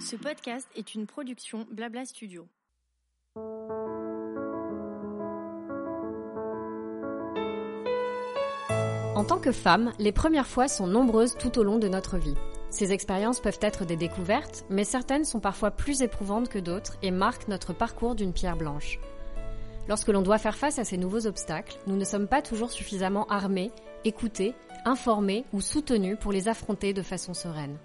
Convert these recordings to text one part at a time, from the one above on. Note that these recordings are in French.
Ce podcast est une production Blabla Studio. En tant que femme, les premières fois sont nombreuses tout au long de notre vie. Ces expériences peuvent être des découvertes, mais certaines sont parfois plus éprouvantes que d'autres et marquent notre parcours d'une pierre blanche. Lorsque l'on doit faire face à ces nouveaux obstacles, nous ne sommes pas toujours suffisamment armés, écoutés, informés ou soutenus pour les affronter de façon sereine.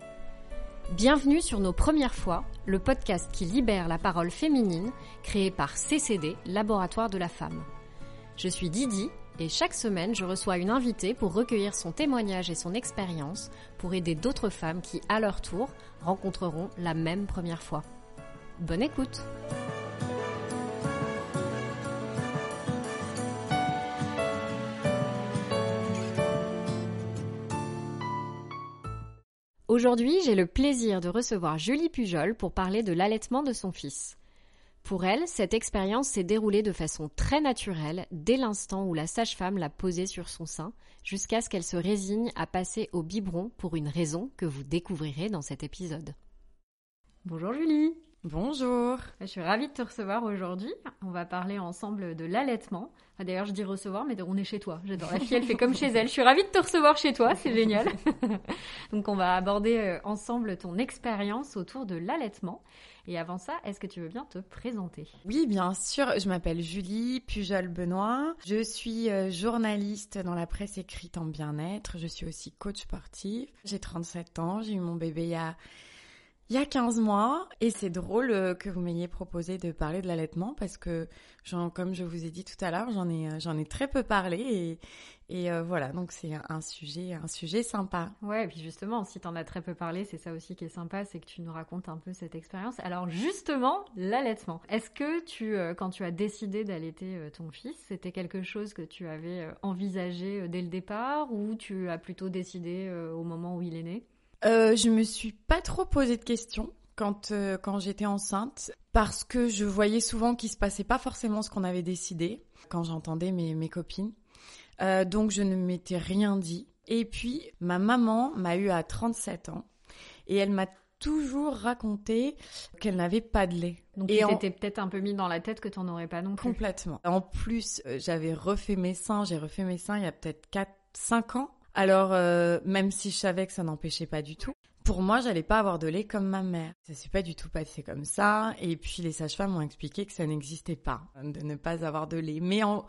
Bienvenue sur Nos Premières Fois, le podcast qui libère la parole féminine, créé par CCD, Laboratoire de la Femme. Je suis Didi et chaque semaine je reçois une invitée pour recueillir son témoignage et son expérience pour aider d'autres femmes qui, à leur tour, rencontreront la même première fois. Bonne écoute! Aujourd'hui, j'ai le plaisir de recevoir Julie Pujol pour parler de l'allaitement de son fils. Pour elle, cette expérience s'est déroulée de façon très naturelle dès l'instant où la sage-femme l'a posée sur son sein, jusqu'à ce qu'elle se résigne à passer au biberon pour une raison que vous découvrirez dans cet épisode. Bonjour Julie Bonjour. Je suis ravie de te recevoir aujourd'hui. On va parler ensemble de l'allaitement. D'ailleurs, je dis recevoir, mais on est chez toi. J'adore. La fille, elle fait comme chez elle. Je suis ravie de te recevoir chez toi. C'est génial. Donc, on va aborder euh, ensemble ton expérience autour de l'allaitement. Et avant ça, est-ce que tu veux bien te présenter? Oui, bien sûr. Je m'appelle Julie Pujol-Benoît. Je suis euh, journaliste dans la presse écrite en bien-être. Je suis aussi coach sportif. J'ai 37 ans. J'ai eu mon bébé il y a il y a 15 mois. Et c'est drôle euh, que vous m'ayez proposé de parler de l'allaitement parce que, comme je vous ai dit tout à l'heure, j'en ai, euh, j'en ai très peu parlé et, et euh, voilà, donc c'est un sujet, un sujet sympa. Ouais, et puis justement, si tu en as très peu parlé, c'est ça aussi qui est sympa, c'est que tu nous racontes un peu cette expérience. Alors justement, l'allaitement. Est-ce que tu, quand tu as décidé d'allaiter ton fils, c'était quelque chose que tu avais envisagé dès le départ ou tu as plutôt décidé au moment où il est né? Euh, je me suis pas trop posé de questions quand euh, quand j'étais enceinte parce que je voyais souvent qu'il se passait pas forcément ce qu'on avait décidé quand j'entendais mes mes copines. Euh, donc je ne m'étais rien dit. Et puis ma maman m'a eu à 37 ans et elle m'a toujours raconté qu'elle n'avait pas de lait. Donc et tu peut-être un peu mis dans la tête que tu n'en aurais pas non plus. Complètement. En plus, euh, j'avais refait mes seins, j'ai refait mes seins il y a peut-être 4 5 ans alors, euh, même si je savais que ça n'empêchait pas du tout, pour moi, j'allais pas avoir de lait comme ma mère. Ça s'est pas du tout passé comme ça. Et puis, les sages-femmes m'ont expliqué que ça n'existait pas, de ne pas avoir de lait. Mais en,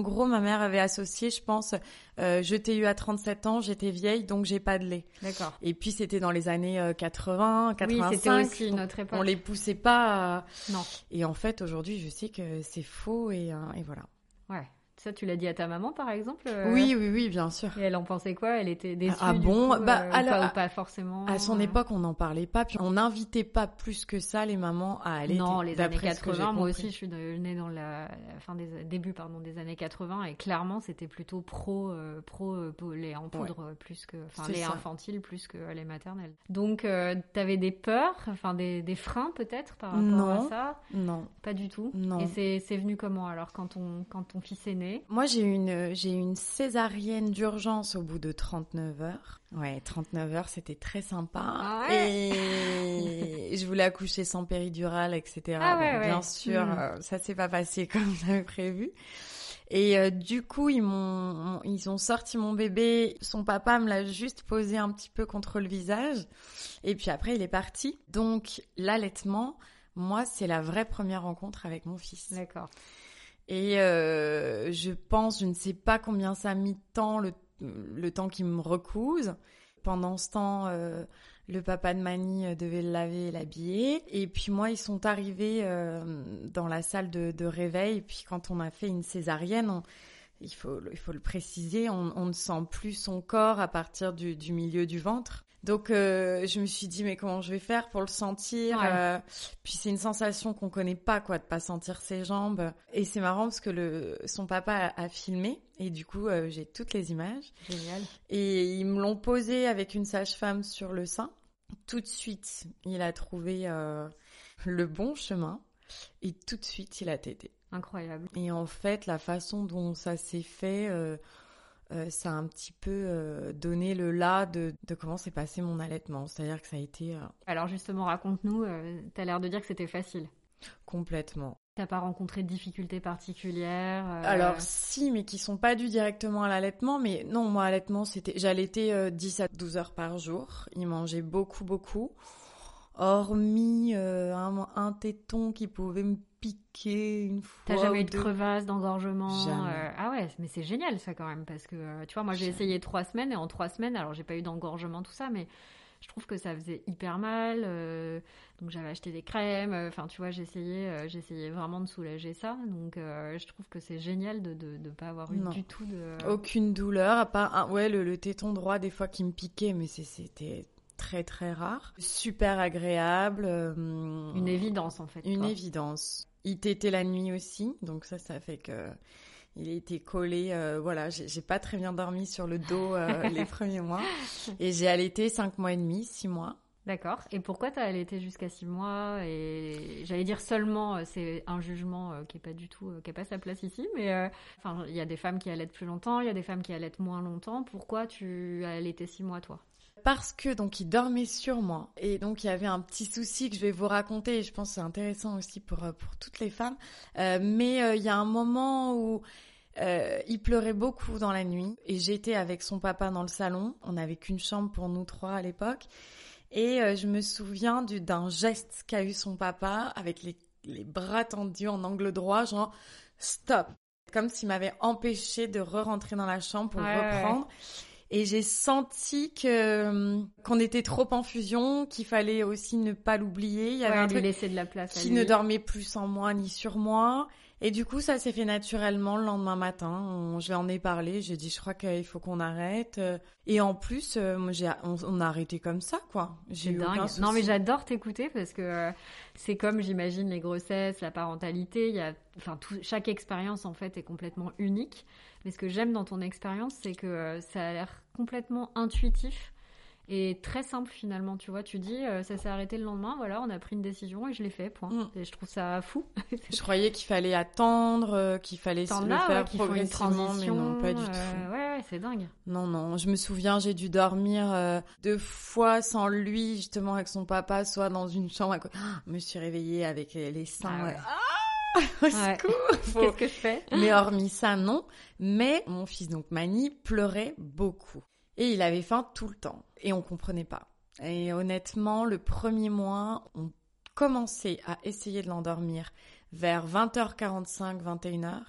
gros, ma mère avait associé, je pense, euh, je t'ai eu à 37 ans, j'étais vieille, donc j'ai pas de lait. D'accord. Et puis, c'était dans les années 80, euh, 85. Oui, c'était aussi notre époque. On les poussait pas. Non. Et en fait, aujourd'hui, je sais que c'est faux et, et voilà. Ouais. Ça, tu l'as dit à ta maman, par exemple euh, Oui, oui, oui, bien sûr. Et elle en pensait quoi? Elle était déçue Ah bon? Bah, euh, alors, pas, forcément. À son époque, on n'en parlait pas, puis on n'invitait pas plus que ça les mamans à aller. Non, les années 80. Moi aussi, je suis née dans la fin des débuts, pardon, des années 80, et clairement, c'était plutôt pro, euh, pro lait en poudre plus que, enfin, lait infantile plus que lait maternel. Donc, tu avais des peurs, enfin, des, des freins peut-être par rapport à ça? Non. Pas du tout. Non. Et c'est venu comment alors quand ton quand ton fils est né? Moi, j'ai une, j'ai une césarienne d'urgence au bout de 39 heures. Ouais, 39 heures, c'était très sympa. Ah et je voulais accoucher sans péridurale, etc. Ah ouais, Bien sûr, euh, ça s'est pas passé comme j'avais prévu. Et euh, du coup, ils m'ont, ils ont sorti mon bébé. Son papa me l'a juste posé un petit peu contre le visage. Et puis après, il est parti. Donc, l'allaitement, moi, c'est la vraie première rencontre avec mon fils. D'accord. Et euh, je pense, je ne sais pas combien ça a mis de temps, le, le temps qu'il me recouse. Pendant ce temps, euh, le papa de Mani euh, devait le laver et l'habiller. Et puis moi, ils sont arrivés euh, dans la salle de, de, réveil. Et puis quand on a fait une césarienne, on, il, faut, il faut le préciser, on, on, ne sent plus son corps à partir du, du milieu du ventre. Donc euh, je me suis dit mais comment je vais faire pour le sentir euh, Puis c'est une sensation qu'on connaît pas quoi de pas sentir ses jambes. Et c'est marrant parce que le son papa a, filmé et du coup euh, j'ai toutes les images. Génial. Et ils me l'ont posé avec une sage-femme sur le sein. Tout de suite il a trouvé le bon chemin et tout de suite il a tété. Incroyable. Et en fait la façon dont ça s'est fait euh, ça a un petit peu euh, donné le là de, de comment s'est passé mon allaitement. C'est-à-dire que ça a été euh, Alors justement, raconte-nous, tu as l'air de dire que c'était facile. complètement. T'as pas rencontré de difficultés particulières euh, Alors si, mais qui sont pas dus directement à l'allaitement. Mais non, moi, allaitement, c'était... J'allaitais euh, 10 à 12 heures par jour. Il mangeait beaucoup, beaucoup. Hormis euh, un, un téton qui pouvait me piquer une fois T'as jamais eu de crevasse, d'engorgement euh, Ah ouais, mais c'est génial ça quand même, parce que euh, tu vois, moi j'ai essayé trois semaines et en trois semaines, alors j'ai pas eu d'engorgement, tout ça, mais je trouve que ça faisait hyper mal. euh, donc j'avais acheté des crèmes, euh, enfin tu vois, j'essayais, euh, j'essayais vraiment de soulager ça. Donc je trouve que c'est génial de de, de pas avoir eu Non. du tout de. Aucune douleur, à part un, ouais, le, le téton droit des fois qui me piquait, mais c'était très très rare. Super agréable. Une évidence en fait. Une quoi. évidence. Il t'était la nuit aussi, donc ça, ça fait que il était collé. euh, voilà, j'ai pas très bien dormi sur le dos euh, les premiers mois, et j'ai allaité cinq mois et demi, six mois. D'accord. Et pourquoi t'as allaité jusqu'à six mois Et j'allais dire seulement, euh, c'est un jugement qui est pas du tout, qui a pas sa place ici. Mais euh, enfin, il y a des femmes qui allaitent plus longtemps, il y a des femmes qui allaitent moins longtemps. Pourquoi tu as allaité six mois, toi? Parce que donc il dormait sur moi et donc il y avait un petit souci que je vais vous raconter et je pense que c'est intéressant aussi pour euh, pour toutes les femmes. Euh, mais euh, il y a un moment où euh, il pleurait beaucoup dans la nuit et j'étais avec son papa dans le salon. On n'avait qu'une chambre pour nous trois à l'époque et je me souviens du- d'un geste qu'a eu son papa avec les les bras tendus en angle droit, genre stop, comme s'il m'avait empêché de re-rentrer dans la chambre pour Ouais, ouais. Et j'ai senti que euh, qu'on était trop en fusion, qu'il fallait aussi ne pas l'oublier. Il y avait Ouais, un lui truc laisser de la place à qui lui. ne dormait plus sans moi ni sur moi. Et du coup, ça s'est fait naturellement le lendemain matin. On- je lui en ai parlé. J'ai dit, je crois qu'il faut qu'on arrête. Euh, Et en plus, euh, moi, on, on a arrêté comme ça, quoi. J'ai eu dingue. Non, mais j'adore t'écouter parce que euh, c'est comme, j'imagine, les grossesses, la parentalité. Il y a, enfin, tout, chaque expérience en fait est complètement unique. Mais ce que j'aime dans ton expérience, c'est que euh, ça a l'air complètement intuitif et très simple finalement. Tu vois, tu dis, euh, ça s'est arrêté le lendemain. Voilà, on a pris une décision et je l'ai fait. Point. Mm. Et je trouve ça fou. Je croyais qu'il fallait attendre, euh, qu'il fallait T'en le faire ouais, progressivement, mais non, pas du euh, tout. Ouais, ouais, c'est dingue. Non, non, je me souviens, j'ai dû dormir euh, deux fois sans lui, justement avec son papa, soit dans une chambre. À... Ah, je me suis réveillée avec les, seins. Ah ouais. euh, Ah, au Ouais. faut- Qu'est-ce que je fais? Mais hormis ça, non. Mais mon fils, donc Mani, pleurait beaucoup. Et il avait faim tout le temps. Et on comprenait pas. Et honnêtement, le premier mois, on commençait à essayer de l'endormir vers 20h45, 21h.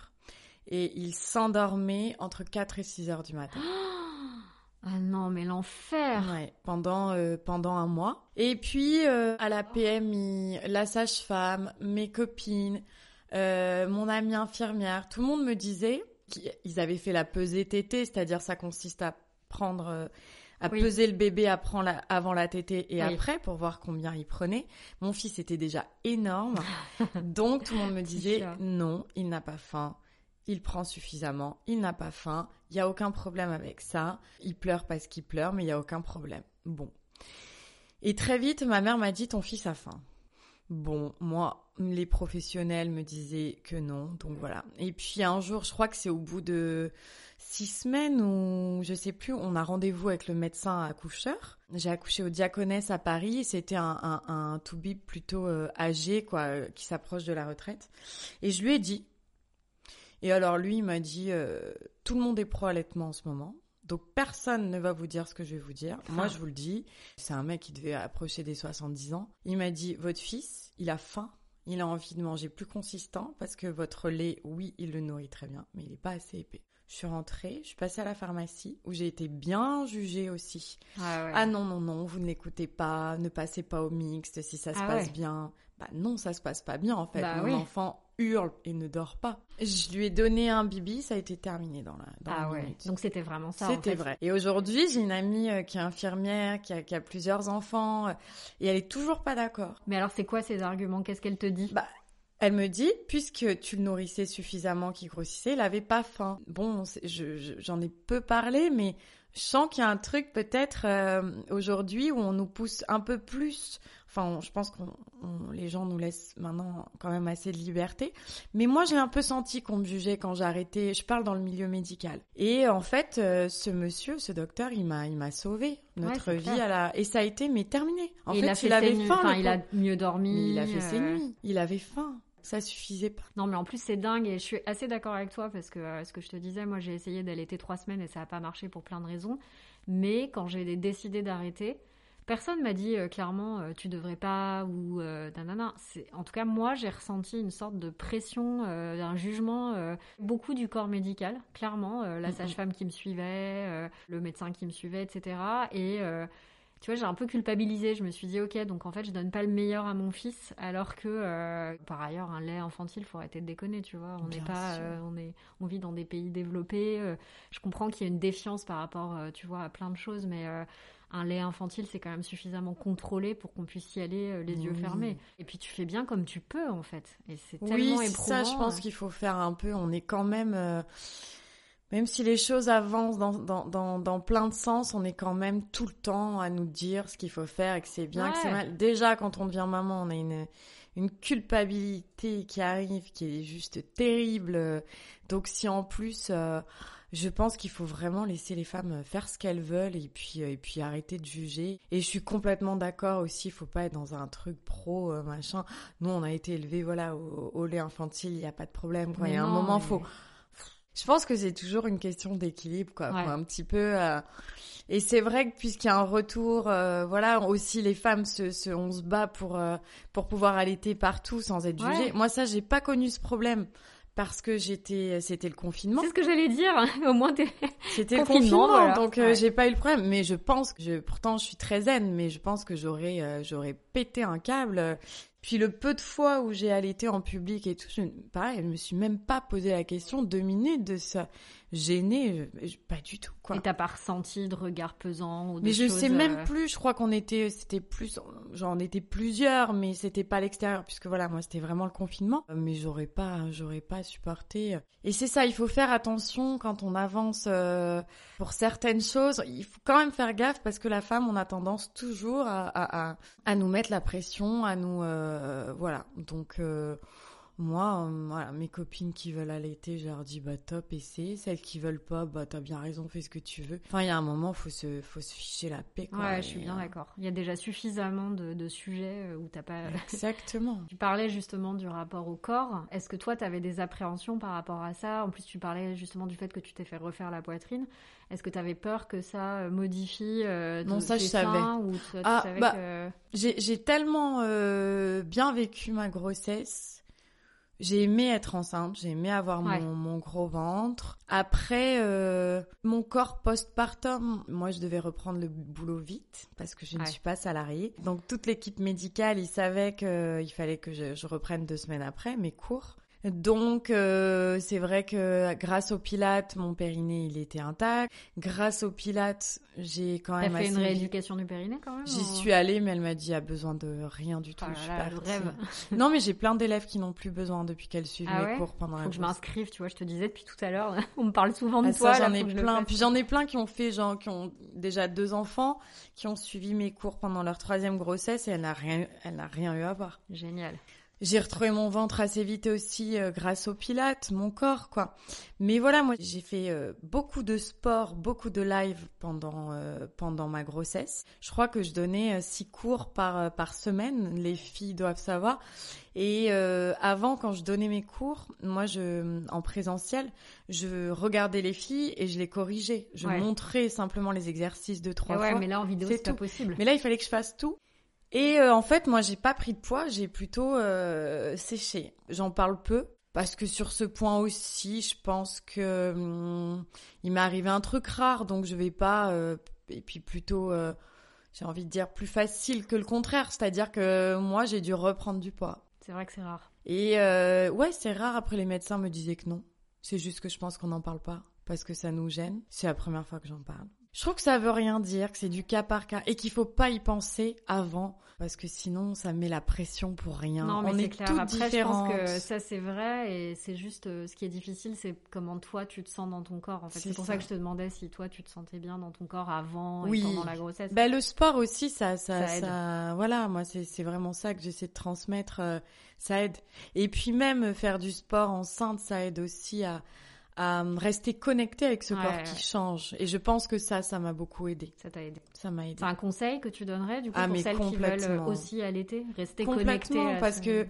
Et il s'endormait entre 4 et 6 heures du matin. Ah non, mais l'enfer. Ouais, pendant euh, pendant un mois. Et puis euh, à la PMI, la sage-femme, mes copines, euh, mon amie infirmière, tout le monde me disait qu'ils avaient fait la pesée tétée, c'est-à-dire ça consiste à prendre euh, à Oui. peser le bébé après la- avant la tétée et Oui. après pour voir combien il prenait. Mon fils était déjà énorme, donc tout le monde me disait non, il n'a pas faim. Il prend suffisamment, il n'a pas faim, il n'y a aucun problème avec ça. Il pleure parce qu'il pleure, mais il n'y a aucun problème. Bon. Et très vite, ma mère m'a dit, ton fils a faim. Bon, moi, les professionnels me disaient que non, donc voilà. Et puis un jour, je crois que c'est au bout de six semaines ou je sais plus, on a rendez-vous avec le médecin accoucheur. J'ai accouché au Diaconesse à Paris. C'était un, un, un toubib plutôt euh, âgé, quoi, euh, qui s'approche de la retraite. Et je lui ai dit. Et alors lui, il m'a dit, euh, tout le monde est pro-allaitement en ce moment. Donc personne ne va vous dire ce que je vais vous dire. Moi, je vous le dis. C'est un mec qui devait approcher des 70 ans. Il m'a dit, votre fils, il a faim. Il a envie de manger plus consistant parce que votre lait, oui, il le nourrit très bien, mais il n'est pas assez épais. Je suis rentrée, je suis passée à la pharmacie où j'ai été bien jugée aussi. Ah ouais. Ah non, non, non, vous ne l'écoutez pas, ne passez pas au mixte si ça se Ah passe ouais. bien. Bah non, ça se passe pas bien en fait. Bah Mon oui. enfant hurle et ne dort pas. Je lui ai donné un bibi, ça a été terminé dans la, dans Ah la ouais. minute. Donc c'était vraiment ça. en C'était fait. vrai. Et aujourd'hui, j'ai une amie euh, qui est infirmière, qui a, qui a plusieurs enfants, euh, et elle est toujours pas d'accord. Mais alors c'est quoi ces arguments? Qu'est-ce qu'elle te dit? Bah, elle me dit, puisque tu le nourrissais suffisamment qu'il grossissait, il avait pas faim. Bon, c'est- je- je- j'en ai peu parlé, mais Je sens qu'il y a un truc peut-être euh, aujourd'hui où on nous pousse un peu plus. Enfin, je pense que les gens nous laissent maintenant quand même assez de liberté. Mais moi, j'ai un peu senti qu'on me jugeait quand arrêté. Je parle dans le milieu médical. Et en fait, euh, ce monsieur, ce docteur, il m'a, il m'a sauvé notre vie à la. Et ça a été mais terminé. En fait, il, a fait avait faim. Enfin, il a mieux dormi. il a fait ses euh, nuits. Il avait faim. Ça suffisait pas. Non, mais en plus, c'est dingue et je suis assez d'accord avec toi parce que euh, ce que je te disais, moi, j'ai essayé d'allaiter trois semaines et ça n'a pas marché pour plein de raisons. Mais quand j'ai décidé d'arrêter, personne m'a dit euh, clairement euh, tu devrais pas ou nanana. En tout cas, moi, j'ai ressenti une sorte de pression, un jugement, beaucoup du corps médical, clairement. la sage-femme qui me suivait, le médecin qui me suivait, etc. Et tu vois, j'ai un peu culpabilisé. Je me suis dit, ok, donc en fait, je donne pas le meilleur à mon fils, alors que, euh, par ailleurs, un lait infantile, faut arrêter de déconner, tu vois. On n'est pas, euh, on est, on vit dans des pays développés. Euh, je comprends qu'il y a une défiance par rapport, tu vois, à plein de choses, mais un lait infantile, c'est quand même suffisamment contrôlé pour qu'on puisse y aller les yeux fermés. Et puis tu fais bien comme tu peux, en fait. Et c'est tellement oui, ça, je pense qu'il faut faire un peu. On est quand même même si les choses avancent dans, dans, dans, dans, plein de sens, on est quand même tout le temps à nous dire ce qu'il faut faire et que c'est bien, que c'est mal. Déjà, quand on devient maman, on a une, une culpabilité qui arrive qui est juste terrible. Donc si en plus, euh, je pense qu'il faut vraiment laisser les femmes faire ce qu'elles veulent et puis et puis arrêter de juger. Et je suis complètement d'accord aussi, il faut pas être dans un truc pro euh, machin. Nous, on a été élevés voilà au, lait infantile, il y a pas de problème. Quoi. Il y a un moment, faut je pense que c'est toujours une question d'équilibre, quoi. un petit peu. Euh, et c'est vrai que puisqu'il y a un retour, euh, voilà, aussi les femmes se, se, on se bat pour euh, pour pouvoir allaiter partout sans être jugées. Moi, ça, j'ai pas connu ce problème parce que j'étais c'était le confinement. C'est ce que j'allais dire. Au moins c'était le confinement donc j'ai pas eu le problème mais je pense que je pourtant je suis très zen mais je pense que j'aurais j'aurais pété un câble puis le peu de fois où j'ai allaité en public et tout, je, pareil, je me suis même pas posé la question deux minutes de ça gênée, pas du tout. Quoi. Et t'as pas ressenti de regard pesant ou Mais je sais même euh, plus. Je crois qu'on était, c'était plus, j'en étais plusieurs, mais c'était pas l'extérieur puisque voilà, moi c'était vraiment le confinement. Mais j'aurais pas, j'aurais pas supporté. Et c'est ça, il faut faire attention quand on avance euh, pour certaines choses. Il faut quand même faire gaffe parce que la femme, on a tendance toujours à à, à, nous mettre la pression, à nous, euh, voilà. Donc moi, euh, voilà, mes copines qui veulent allaiter, je leur dis bah top, essaie. Celles qui veulent pas, bah t'as bien raison, fais ce que tu veux. Enfin, il y a un moment, faut se, faut se ficher la paix. Quoi, ouais, je suis bien euh, d'accord. Il y a déjà suffisamment de, de sujets euh, où t'as pas. Exactement. tu parlais justement du rapport au corps. Est-ce que toi, t'avais des appréhensions par rapport à ça? En plus, tu parlais justement du fait que tu t'es fait refaire la poitrine. Est-ce que tu avais peur que ça modifie euh, Non, ça je savais. Ou tu, ah, savais bah, que... J'ai tellement bien vécu ma grossesse j'ai aimé être enceinte, j'ai aimé avoir mon, mon, gros ventre. Après, euh, mon corps postpartum, moi je devais reprendre le boulot vite parce que je ne suis pas salariée. Donc toute l'équipe médicale, ils savaient qu'il fallait que je, je, reprenne deux semaines après mes cours. Donc euh, c'est vrai que grâce au Pilates, mon périnée il était intact. Grâce au Pilates, j'ai quand même fait une rééducation du périnée quand même. J'y suis allée, mais elle m'a dit a besoin de rien du tout. Oh je suis rêve. non, mais j'ai plein d'élèves qui n'ont plus besoin depuis qu'elles suivent ah mes cours pendant Faut la que je m'inscrive, tu vois. Je te disais depuis tout à l'heure, on me parle souvent de ah, toi. J'en ai plein. Puis j'en ai plein qui ont fait, genre qui ont déjà deux enfants, qui ont suivi mes cours pendant leur troisième grossesse et elle n'a rien, elle n'a rien eu à voir. Génial. J'ai retrouvé mon ventre assez vite aussi euh, grâce au pilates, mon corps quoi. Mais voilà, moi j'ai fait euh, beaucoup de sport, beaucoup de live pendant euh, pendant ma grossesse. Je crois que je donnais six cours par par semaine, les filles doivent savoir. Et avant quand je donnais mes cours, moi je en présentiel, je regardais les filles et je les corrigeais. Je montrais simplement les exercices de trois ouais, fois. mais là en vidéo c'est pas possible. Mais là il fallait que je fasse tout. Et euh, en fait, moi, j'ai pas pris de poids, j'ai plutôt euh, séché. J'en parle peu parce que sur ce point aussi, je pense que hum, il m'est arrivé un truc rare, donc je vais pas. Euh, et puis plutôt, j'ai envie de dire plus facile que le contraire, c'est-à-dire que moi, j'ai dû reprendre du poids. C'est vrai que c'est rare. Et ouais, c'est rare. Après, les médecins me disaient que non. C'est juste que je pense qu'on n'en parle pas parce que ça nous gêne. C'est la première fois que j'en parle. Je trouve que ça veut rien dire, que c'est du cas par cas et qu'il faut pas y penser avant parce que sinon ça met la pression pour rien. Non, mais On c'est est clair. toutes Après, je différentes. pense que ça c'est vrai et c'est juste euh, ce qui est difficile, c'est comment toi tu te sens dans ton corps. En fait, C'est pour ça. ça. que je te demandais si toi tu te sentais bien dans ton corps avant Oui. et pendant la grossesse. Ben, le sport aussi, ça, ça, Ça aide. ça- voilà, moi, c'est, vraiment ça que j'essaie de transmettre. euh, ça aide. Et puis même faire du sport enceinte, ça aide aussi à, à euh, rester connecté avec ce Ouais, corps ouais. qui change. Et je pense que ça, ça m'a beaucoup aidé. Ça t'a aidé. Ça m'a aidé. C'est un conseil que tu donnerais du coup Ah, pour celles qui veulent complètement. aussi allaiter, rester connectées Complètement, parce ce- que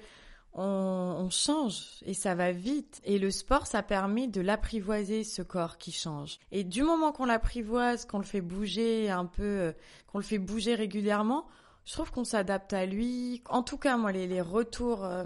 on, on change et ça va vite. Et le sport, ça permet de l'apprivoiser, ce corps qui change. Et du moment qu'on l'apprivoise, qu'on le fait bouger un peu, euh, qu'on le fait bouger régulièrement, je trouve qu'on s'adapte à lui. En tout cas, moi, les, les retours euh,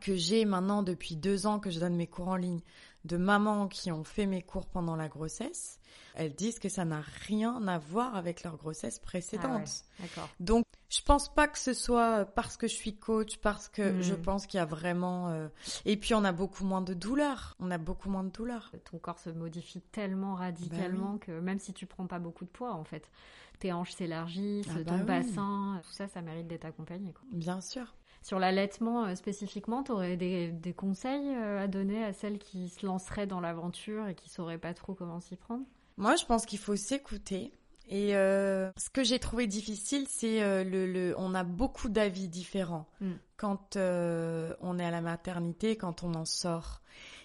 que j'ai maintenant depuis deux ans que je donne mes cours en ligne de mamans qui ont fait mes cours pendant la grossesse, elles disent que ça n'a rien à voir avec leur grossesse précédente. Ah ouais. Donc, je pense pas que ce soit parce que je suis coach, parce que Mm. je pense qu'il y a vraiment. euh, Et puis, on a beaucoup moins de douleur. On a beaucoup moins de douleur. Ton corps se modifie tellement Bah radicalement que même si tu prends pas beaucoup de poids en fait, tes hanches s'élargissent, Ah bah ton oui. bassin, tout ça, ça mérite d'être accompagné. quoi. Bien sûr. Sur l'allaitement euh, spécifiquement, tu aurais des, conseils euh, à donner à celles qui se lanceraient dans l'aventure et qui sauraient pas trop comment s'y prendre? Moi, je pense qu'il faut s'écouter. Et euh, ce que j'ai trouvé difficile, c'est euh, le, le. On a beaucoup d'avis différents Mm. quand euh, on est à la maternité, quand on en sort.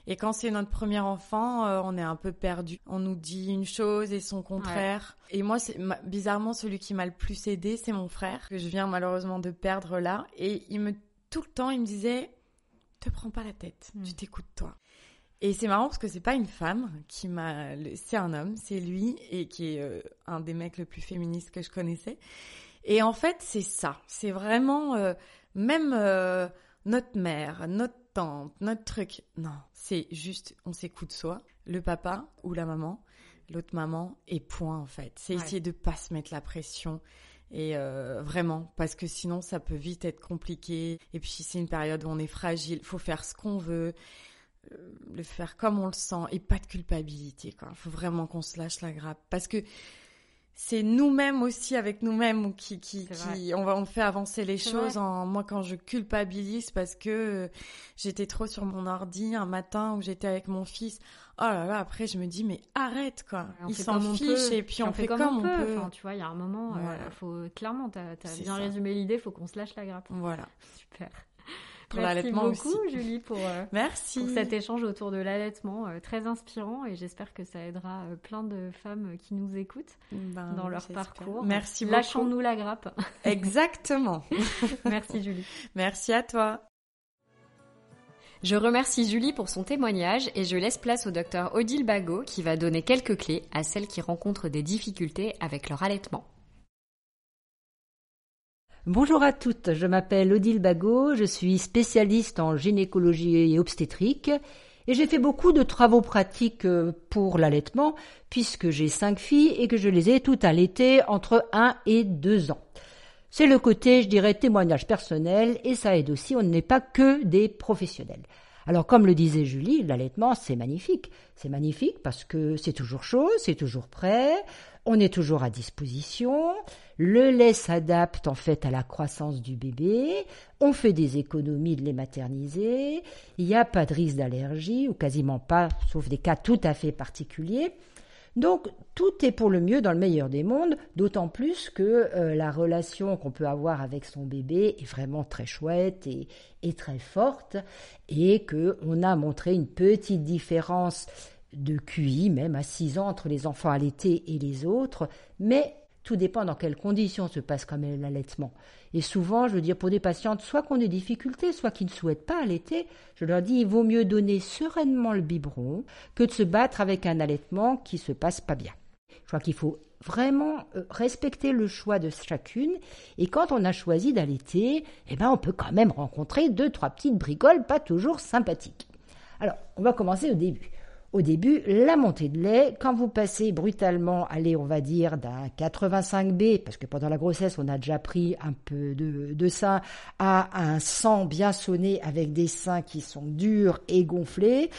Et quand c'est notre premier enfant, euh, on est un peu perdu. On nous dit une chose et son contraire. Et moi, c'est bizarrement celui qui m'a le plus aidé, c'est mon frère que je viens malheureusement de perdre là. Et il me tout le temps, il me disait, te prends pas la tête, Mm. tu t'écoutes toi. Et c'est marrant parce que c'est pas une femme qui m'a, c'est un homme, c'est lui et qui est euh, un des mecs le plus féministes que je connaissais. Et en fait, c'est ça. C'est vraiment euh, même euh, notre mère, notre tante, notre truc. Non, c'est juste, on s'écoute soi, le papa ou la maman, l'autre maman et point en fait. C'est Ouais. essayer de pas se mettre la pression. Et euh, vraiment, parce que sinon ça peut vite être compliqué. Et puis c'est une période où on est fragile, faut faire ce qu'on veut, le faire comme on le sent et pas de culpabilité. Quoi, faut vraiment qu'on se lâche la grappe, parce que c'est nous-mêmes aussi avec nous-mêmes qui qui, on va on fait avancer les choses. vrai. En moi quand je culpabilise parce que euh, j'étais trop sur mon ordi un matin où j'étais avec mon fils. Oh là là, après je me dis mais arrête quoi. Il s'en fiche et puis on, fait, comme, on peut. Enfin, tu vois, il y a un moment, euh, faut clairement, t'as as bien ça. résumé l'idée, faut qu'on se lâche la grappe. Voilà. Super. Pour Merci beaucoup. Julie, pour, euh, Merci. pour cet échange autour de l'allaitement, euh, très inspirant, et j'espère que ça aidera euh, plein de femmes qui nous écoutent Ben, dans leur j'espère. parcours. Merci beaucoup. Lâchons-nous la grappe. Exactement. Merci, Julie. Merci à toi. Je remercie Julie pour son témoignage et je laisse place au docteur Odile Bagot qui va donner quelques clés à celles qui rencontrent des difficultés avec leur allaitement. Bonjour à toutes, je m'appelle Odile Bagot, je suis spécialiste en gynécologie et obstétrique et j'ai fait beaucoup de travaux pratiques euh, pour l'allaitement puisque j'ai cinq filles et que je les ai toutes allaitées entre 1 et 2 ans. C'est le côté, je dirais, témoignage personnel et ça aide aussi, on n'est pas que des professionnels. Alors comme le disait Julie, l'allaitement c'est magnifique. C'est magnifique parce que c'est toujours chaud, c'est toujours prêt, on est toujours à disposition, le lait s'adapte en fait à la croissance du bébé, on fait des économies de les materniser, il n'y a pas de risque d'allergie, ou quasiment pas, sauf des cas tout à fait particuliers. Donc tout est pour le mieux dans le meilleur des mondes, d'autant plus que euh, la relation qu'on peut avoir avec son bébé est vraiment très chouette et, très forte, et que on a montré une petite différence de QI même à 6 ans entre les enfants allaités et les autres, mais tout dépend dans quelles conditions se passe quand même l'allaitement. Et souvent, je veux dire, pour des patientes, soit qui ont des difficultés, soit qui ne souhaitent pas allaiter, je leur dis, il vaut mieux donner sereinement le biberon que de se battre avec un allaitement qui se passe pas bien. Je crois qu'il faut vraiment euh, respecter le choix de chacune. Et quand on a choisi d'allaiter, eh ben, on peut quand même rencontrer deux, trois petites bricoles pas toujours sympathiques. Alors, on va commencer au début. Au début, la montée de lait, quand vous passez brutalement, allez, on va dire d'un 85B, parce que pendant la grossesse, on a déjà pris un peu de, de sein, à un 100 bien sonné avec des seins qui sont durs et gonflés,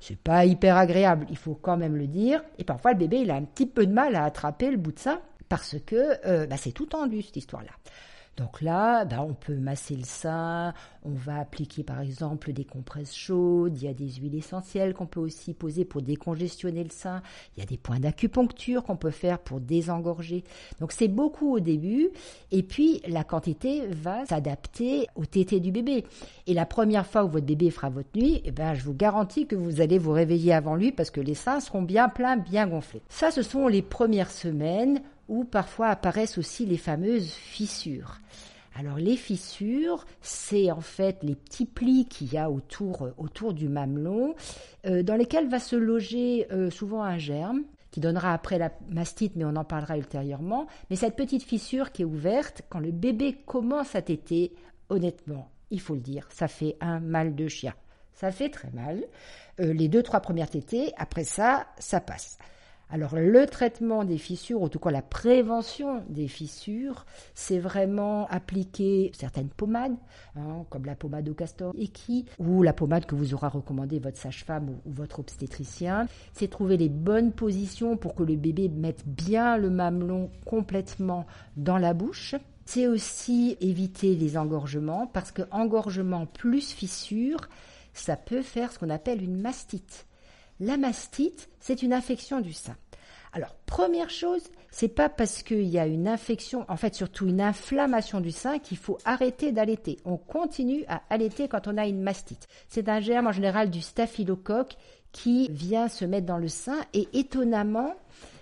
C'est pas hyper agréable, il faut quand même le dire. Et parfois, le bébé, il a un petit peu de mal à attraper le bout de sein parce que euh, bah, c'est tout tendu, cette histoire-là. Donc là, bah, on peut masser le sein, on va appliquer par exemple des compresses chaudes, il y a des huiles essentielles qu'on peut aussi poser pour décongestionner le sein, il y a des points d'acupuncture qu'on peut faire pour désengorger. Donc c'est beaucoup au début et puis la quantité va s'adapter au tété du bébé. Et la première fois où votre bébé fera votre nuit, eh ben, je vous garantis que vous allez vous réveiller avant lui parce que les seins seront bien pleins, bien gonflés. Ça, ce sont les premières semaines où parfois apparaissent aussi les fameuses fissures. Alors les fissures, c'est en fait les petits plis qu'il y a autour, euh, autour du mamelon, euh, dans lesquels va se loger euh, souvent un germe qui donnera après la mastite, mais on en parlera ultérieurement. Mais cette petite fissure qui est ouverte, quand le bébé commence à téter, honnêtement, il faut le dire, ça fait un mal de chien. Ça fait très mal. les deux, trois premières tétées, après ça, ça passe. Alors le traitement des fissures, ou tout cas la prévention des fissures, c'est vraiment appliquer certaines pommades, hein, comme la pommade au castor et qui, ou la pommade que vous aura recommandé votre sage-femme ou, votre obstétricien. C'est trouver les bonnes positions pour que le bébé mette bien le mamelon complètement dans la bouche. C'est aussi éviter les engorgements parce que engorgement plus fissure, ça peut faire ce qu'on appelle une mastite. La mastite, c'est une infection du sein. Alors, première chose, c'est pas parce qu'il y a une infection, en fait surtout une inflammation du sein qu'il faut arrêter d'allaiter. On continue à allaiter quand on a une mastite. C'est un germe en général du staphylocoque qui vient se mettre dans le sein et étonnamment,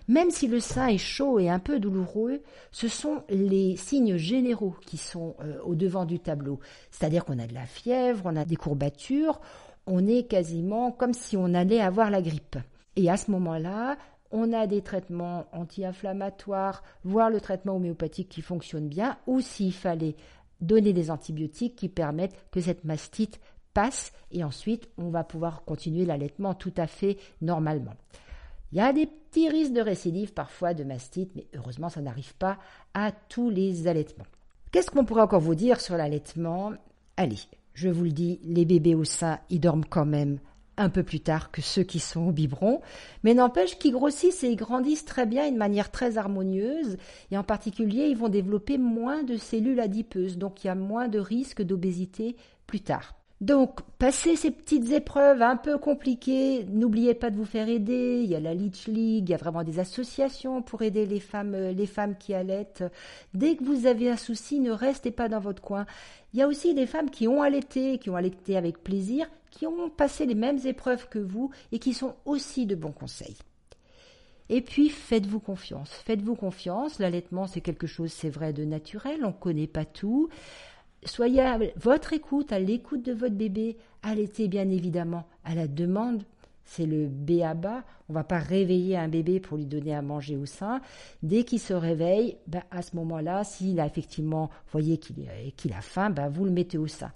même si le sein est chaud et un peu douloureux, ce sont les signes généraux qui sont euh, au devant du tableau. C'est-à-dire qu'on a de la fièvre, on a des courbatures, on est quasiment comme si on allait avoir la grippe. Et à ce moment-là, on a des traitements anti-inflammatoires, voire le traitement homéopathique qui fonctionne bien, ou s'il fallait donner des antibiotiques qui permettent que cette mastite passe et ensuite on va pouvoir continuer l'allaitement tout à fait normalement. Il y a des petits risques de récidive parfois de mastite, mais heureusement ça n'arrive pas à tous les allaitements. Qu'est-ce qu'on pourrait encore vous dire sur l'allaitement? Allez, je vous le dis, les bébés au sein, ils dorment quand même un peu plus tard que ceux qui sont au biberon, mais n'empêche qu'ils grossissent et ils grandissent très bien de manière très harmonieuse, et en particulier, ils vont développer moins de cellules adipeuses, donc il y a moins de risque d'obésité plus tard. Donc, passez ces petites épreuves un peu compliquées, n'oubliez pas de vous faire aider. Il y a la Leech League, il y a vraiment des associations pour aider les femmes, euh, les femmes qui allaitent. Dès que vous avez un souci, ne restez pas dans votre coin. Il y a aussi des femmes qui ont allaité, qui ont allaité avec plaisir, qui ont passé les mêmes épreuves que vous et qui sont aussi de bons conseils. Et puis, faites-vous confiance. Faites-vous confiance. L'allaitement, c'est quelque chose, c'est vrai, de naturel. On ne connaît pas tout soyez à votre écoute, à l'écoute de votre bébé, allaitez bien évidemment à la demande. C'est le B à bas. On va pas réveiller un bébé pour lui donner à manger au sein. Dès qu'il se réveille, ben, à ce moment-là, s'il a effectivement, voyez qu'il a faim, ben, vous le mettez au sein.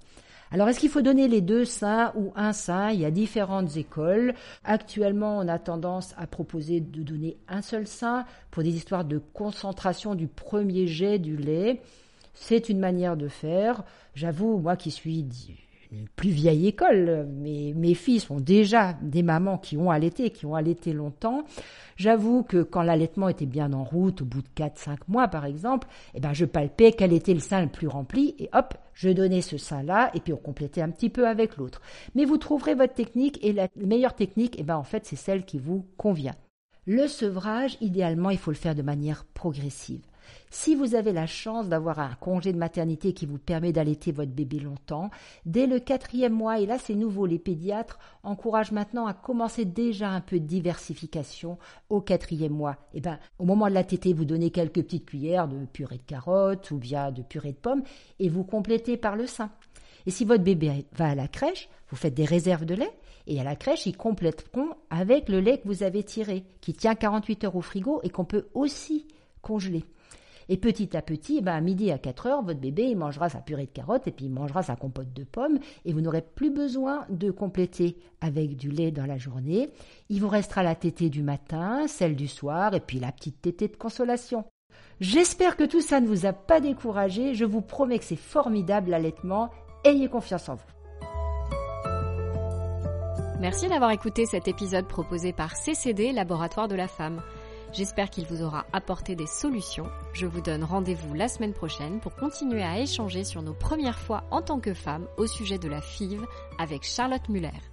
Alors, est-ce qu'il faut donner les deux seins ou un sein? Il y a différentes écoles. Actuellement, on a tendance à proposer de donner un seul sein pour des histoires de concentration du premier jet du lait. C'est une manière de faire. J'avoue, moi qui suis une plus vieille école, mais mes filles sont déjà des mamans qui ont allaité, qui ont allaité longtemps. J'avoue que quand l'allaitement était bien en route, au bout de 4-5 mois par exemple, eh ben je palpais quel était le sein le plus rempli et hop, je donnais ce sein-là et puis on complétait un petit peu avec l'autre. Mais vous trouverez votre technique et la meilleure technique, eh ben en fait c'est celle qui vous convient. Le sevrage, idéalement, il faut le faire de manière progressive. Si vous avez la chance d'avoir un congé de maternité qui vous permet d'allaiter votre bébé longtemps, dès le quatrième mois, et là c'est nouveau, les pédiatres encouragent maintenant à commencer déjà un peu de diversification au quatrième mois. Et eh ben, au moment de la tétée, vous donnez quelques petites cuillères de purée de carottes ou bien de purée de pommes et vous complétez par le sein. Et si votre bébé va à la crèche, vous faites des réserves de lait et à la crèche, ils compléteront avec le lait que vous avez tiré, qui tient 48 heures au frigo et qu'on peut aussi congeler. Et petit à petit, ben à midi à 4 heures, votre bébé mangera sa purée de carottes et puis il mangera sa compote de pommes et vous n'aurez plus besoin de compléter avec du lait dans la journée. Il vous restera la tétée du matin, celle du soir et puis la petite tétée de consolation. J'espère que tout ça ne vous a pas découragé. Je vous promets que c'est formidable l'allaitement. Ayez confiance en vous. Merci d'avoir écouté cet épisode proposé par CCD, Laboratoire de la Femme. J'espère qu'il vous aura apporté des solutions. Je vous donne rendez-vous la semaine prochaine pour continuer à échanger sur nos premières fois en tant que femme au sujet de la FIV avec Charlotte Muller.